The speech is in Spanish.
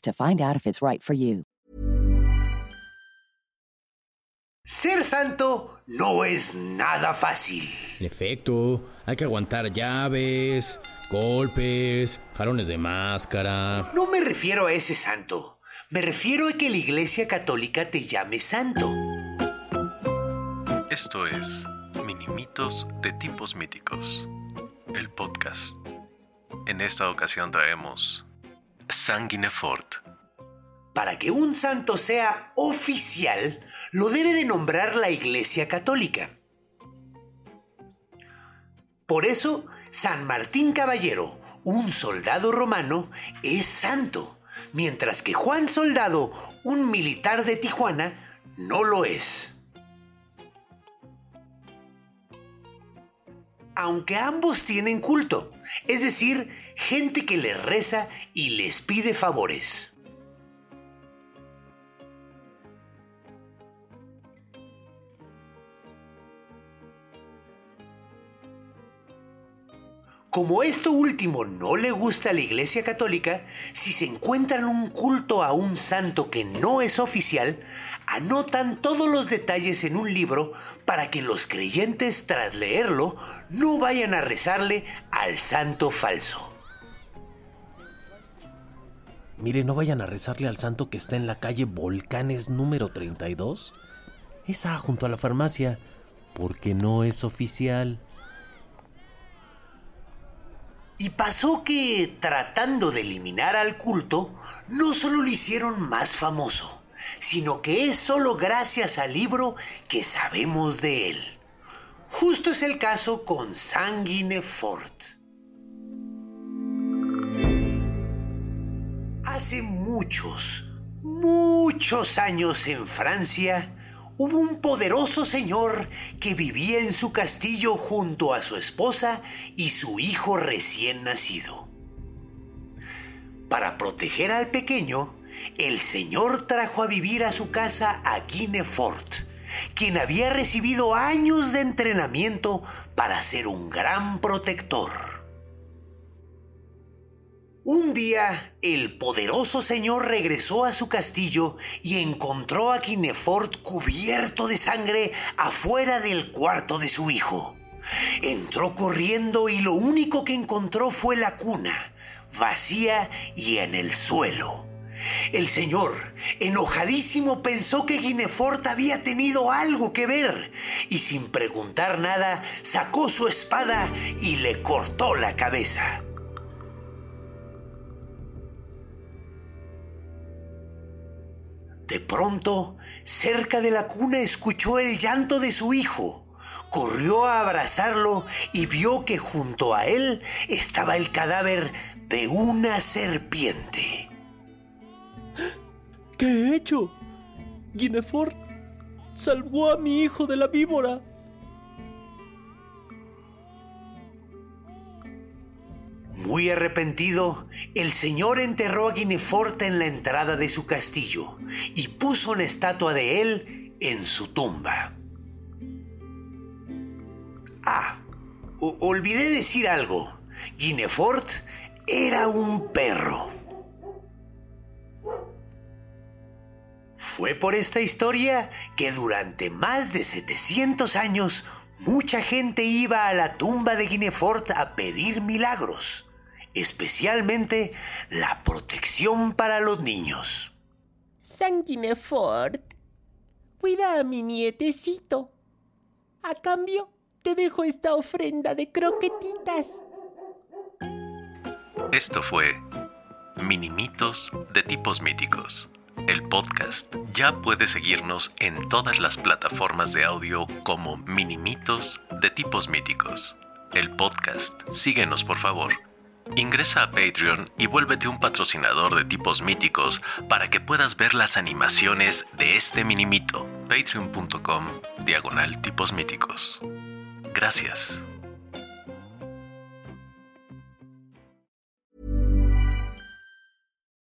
to find out if it's right for you. Ser santo no es nada fácil. En efecto, hay que aguantar llaves, golpes, jalones de máscara. No me refiero a ese santo. Me refiero a que la Iglesia Católica te llame santo. Esto es Minimitos de Tipos Míticos, el podcast. En esta ocasión traemos Sanguinefort. Para que un santo sea oficial, lo debe de nombrar la Iglesia Católica. Por eso, San Martín Caballero, un soldado romano, es santo, mientras que Juan Soldado, un militar de Tijuana, no lo es. Aunque ambos tienen culto, es decir, gente que les reza y les pide favores. Como esto último no le gusta a la Iglesia Católica, si se encuentran un culto a un santo que no es oficial, anotan todos los detalles en un libro para que los creyentes tras leerlo no vayan a rezarle al santo falso. Mire, no vayan a rezarle al santo que está en la calle Volcanes número 32. Esa junto a la farmacia, porque no es oficial. Y pasó que, tratando de eliminar al culto, no solo lo hicieron más famoso, sino que es solo gracias al libro que sabemos de él. Justo es el caso con Sanguine Fort. Hace muchos, muchos años en Francia, hubo un poderoso señor que vivía en su castillo junto a su esposa y su hijo recién nacido. Para proteger al pequeño, el señor trajo a vivir a su casa a Guinefort, quien había recibido años de entrenamiento para ser un gran protector. Un día, el poderoso señor regresó a su castillo y encontró a Guinefort cubierto de sangre afuera del cuarto de su hijo. Entró corriendo y lo único que encontró fue la cuna, vacía y en el suelo. El señor, enojadísimo, pensó que Guinefort había tenido algo que ver y sin preguntar nada sacó su espada y le cortó la cabeza. De pronto, cerca de la cuna escuchó el llanto de su hijo. Corrió a abrazarlo y vio que junto a él estaba el cadáver de una serpiente. ¿Qué he hecho? Guinefort salvó a mi hijo de la víbora. Muy arrepentido, el señor enterró a Guinefort en la entrada de su castillo y puso una estatua de él en su tumba. Ah, olvidé decir algo. Guinefort era un perro. Fue por esta historia que durante más de 700 años mucha gente iba a la tumba de Guinefort a pedir milagros especialmente la protección para los niños. Sanguinefort, cuida a mi nietecito. A cambio, te dejo esta ofrenda de croquetitas. Esto fue Minimitos de tipos míticos. El podcast ya puedes seguirnos en todas las plataformas de audio como Minimitos de tipos míticos. El podcast, síguenos por favor. Ingresa a Patreon y vuélvete un patrocinador de tipos míticos para que puedas ver las animaciones de este minimito. Patreon.com diagonal tipos míticos. Gracias.